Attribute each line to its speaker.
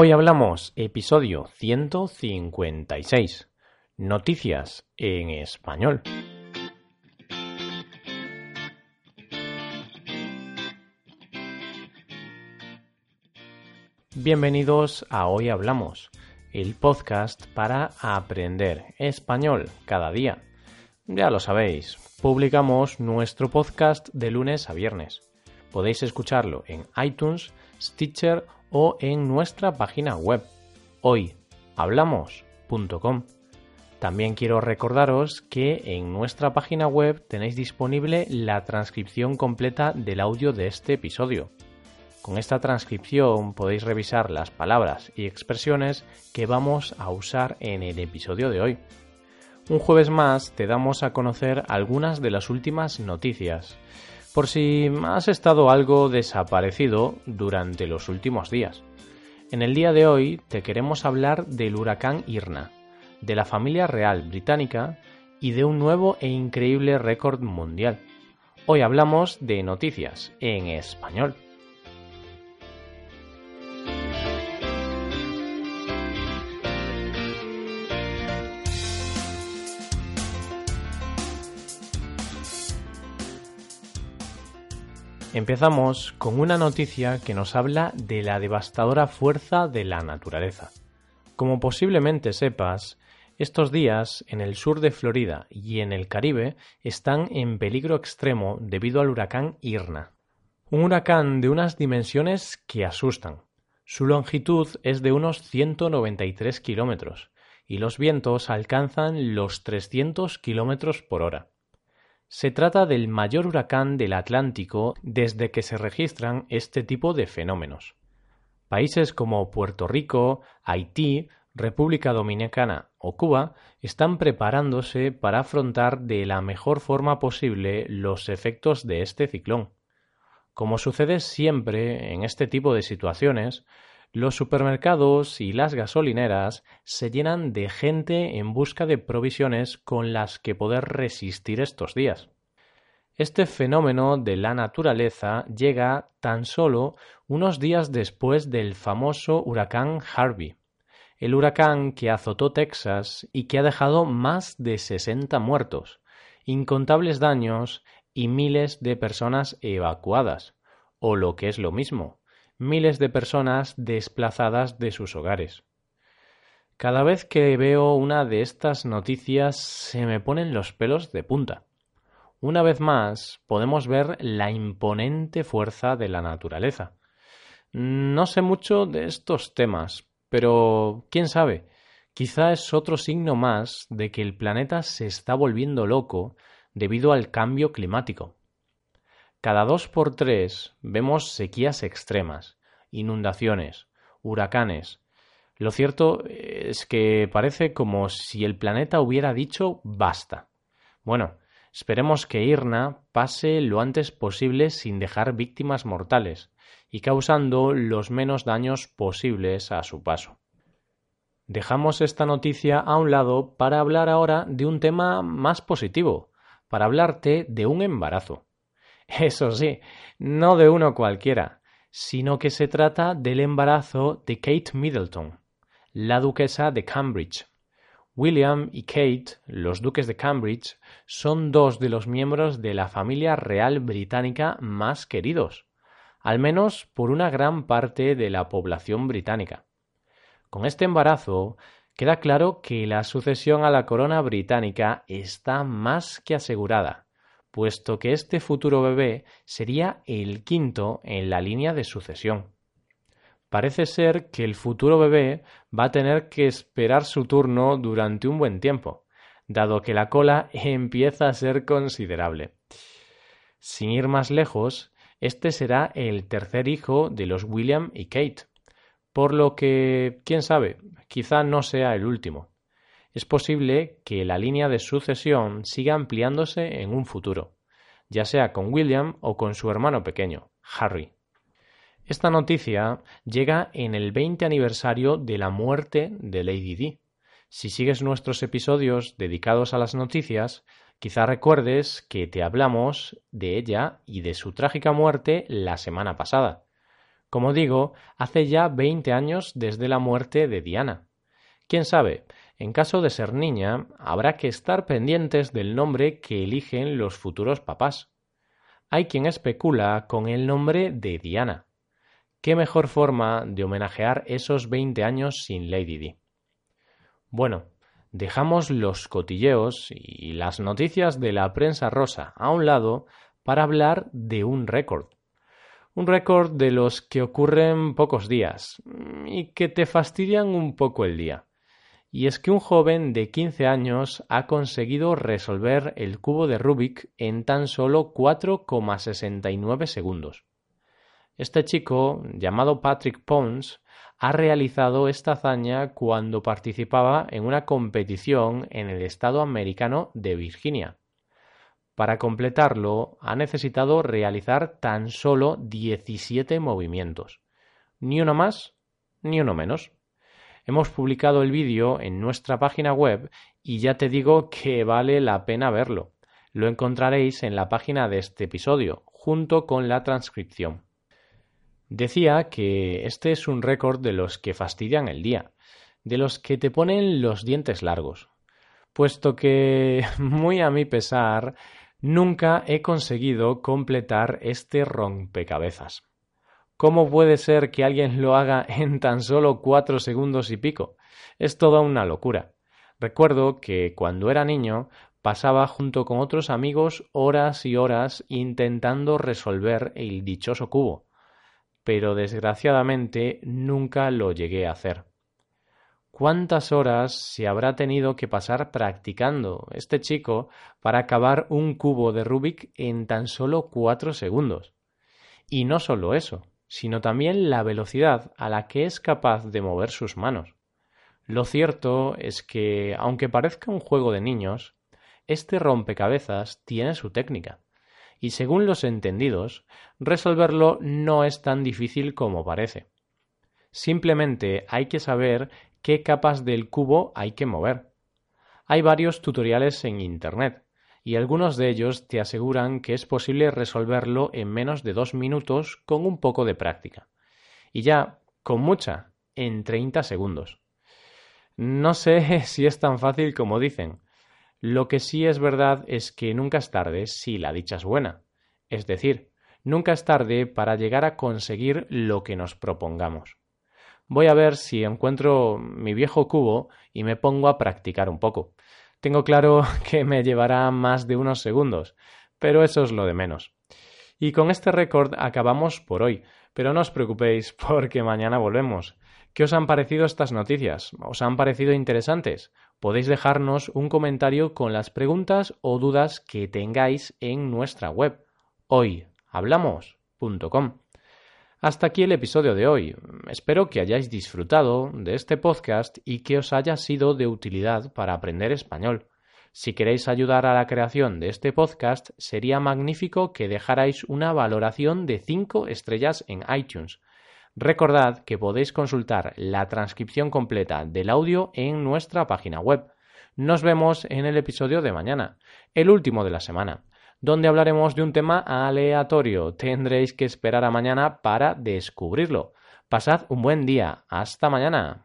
Speaker 1: Hoy hablamos episodio 156. Noticias en español. Bienvenidos a Hoy Hablamos, el podcast para aprender español cada día. Ya lo sabéis, publicamos nuestro podcast de lunes a viernes. Podéis escucharlo en iTunes, Stitcher o en nuestra página web hoyhablamos.com. También quiero recordaros que en nuestra página web tenéis disponible la transcripción completa del audio de este episodio. Con esta transcripción podéis revisar las palabras y expresiones que vamos a usar en el episodio de hoy. Un jueves más te damos a conocer algunas de las últimas noticias por si has estado algo desaparecido durante los últimos días. En el día de hoy te queremos hablar del huracán Irna, de la familia real británica y de un nuevo e increíble récord mundial. Hoy hablamos de noticias en español. Empezamos con una noticia que nos habla de la devastadora fuerza de la naturaleza. Como posiblemente sepas, estos días en el sur de Florida y en el Caribe están en peligro extremo debido al huracán Irna. Un huracán de unas dimensiones que asustan. Su longitud es de unos 193 kilómetros y los vientos alcanzan los 300 kilómetros por hora. Se trata del mayor huracán del Atlántico desde que se registran este tipo de fenómenos. Países como Puerto Rico, Haití, República Dominicana o Cuba están preparándose para afrontar de la mejor forma posible los efectos de este ciclón. Como sucede siempre en este tipo de situaciones, los supermercados y las gasolineras se llenan de gente en busca de provisiones con las que poder resistir estos días. Este fenómeno de la naturaleza llega tan solo unos días después del famoso huracán Harvey, el huracán que azotó Texas y que ha dejado más de 60 muertos, incontables daños y miles de personas evacuadas, o lo que es lo mismo, miles de personas desplazadas de sus hogares. Cada vez que veo una de estas noticias se me ponen los pelos de punta. Una vez más podemos ver la imponente fuerza de la naturaleza. No sé mucho de estos temas, pero quién sabe, quizá es otro signo más de que el planeta se está volviendo loco debido al cambio climático. Cada dos por tres vemos sequías extremas, inundaciones, huracanes. Lo cierto es que parece como si el planeta hubiera dicho basta. Bueno, esperemos que Irna pase lo antes posible sin dejar víctimas mortales y causando los menos daños posibles a su paso. Dejamos esta noticia a un lado para hablar ahora de un tema más positivo, para hablarte de un embarazo. Eso sí, no de uno cualquiera, sino que se trata del embarazo de Kate Middleton, la duquesa de Cambridge. William y Kate, los duques de Cambridge, son dos de los miembros de la familia real británica más queridos, al menos por una gran parte de la población británica. Con este embarazo queda claro que la sucesión a la corona británica está más que asegurada, puesto que este futuro bebé sería el quinto en la línea de sucesión. Parece ser que el futuro bebé va a tener que esperar su turno durante un buen tiempo, dado que la cola empieza a ser considerable. Sin ir más lejos, este será el tercer hijo de los William y Kate, por lo que, quién sabe, quizá no sea el último es posible que la línea de sucesión siga ampliándose en un futuro, ya sea con William o con su hermano pequeño, Harry. Esta noticia llega en el 20 aniversario de la muerte de Lady Di. Si sigues nuestros episodios dedicados a las noticias, quizá recuerdes que te hablamos de ella y de su trágica muerte la semana pasada. Como digo, hace ya 20 años desde la muerte de Diana. Quién sabe, en caso de ser niña, habrá que estar pendientes del nombre que eligen los futuros papás. Hay quien especula con el nombre de Diana. ¿Qué mejor forma de homenajear esos 20 años sin Lady Di? Bueno, dejamos los cotilleos y las noticias de la prensa rosa a un lado para hablar de un récord. Un récord de los que ocurren pocos días y que te fastidian un poco el día. Y es que un joven de 15 años ha conseguido resolver el cubo de Rubik en tan solo 4,69 segundos. Este chico, llamado Patrick Pons, ha realizado esta hazaña cuando participaba en una competición en el estado americano de Virginia. Para completarlo, ha necesitado realizar tan solo 17 movimientos. Ni uno más, ni uno menos. Hemos publicado el vídeo en nuestra página web y ya te digo que vale la pena verlo. Lo encontraréis en la página de este episodio, junto con la transcripción. Decía que este es un récord de los que fastidian el día, de los que te ponen los dientes largos, puesto que, muy a mi pesar, nunca he conseguido completar este rompecabezas. ¿Cómo puede ser que alguien lo haga en tan solo cuatro segundos y pico? Es toda una locura. Recuerdo que cuando era niño pasaba junto con otros amigos horas y horas intentando resolver el dichoso cubo pero desgraciadamente nunca lo llegué a hacer. ¿Cuántas horas se habrá tenido que pasar practicando este chico para acabar un cubo de Rubik en tan solo cuatro segundos? Y no solo eso, sino también la velocidad a la que es capaz de mover sus manos. Lo cierto es que, aunque parezca un juego de niños, este rompecabezas tiene su técnica y según los entendidos, resolverlo no es tan difícil como parece. Simplemente hay que saber qué capas del cubo hay que mover. Hay varios tutoriales en Internet, y algunos de ellos te aseguran que es posible resolverlo en menos de dos minutos con un poco de práctica. Y ya, con mucha, en 30 segundos. No sé si es tan fácil como dicen, lo que sí es verdad es que nunca es tarde si la dicha es buena. Es decir, nunca es tarde para llegar a conseguir lo que nos propongamos. Voy a ver si encuentro mi viejo cubo y me pongo a practicar un poco. Tengo claro que me llevará más de unos segundos, pero eso es lo de menos. Y con este récord acabamos por hoy, pero no os preocupéis porque mañana volvemos. ¿Qué os han parecido estas noticias? ¿Os han parecido interesantes? Podéis dejarnos un comentario con las preguntas o dudas que tengáis en nuestra web hoyhablamos.com. Hasta aquí el episodio de hoy. Espero que hayáis disfrutado de este podcast y que os haya sido de utilidad para aprender español. Si queréis ayudar a la creación de este podcast, sería magnífico que dejarais una valoración de 5 estrellas en iTunes Recordad que podéis consultar la transcripción completa del audio en nuestra página web. Nos vemos en el episodio de mañana, el último de la semana, donde hablaremos de un tema aleatorio. Tendréis que esperar a mañana para descubrirlo. Pasad un buen día. Hasta mañana.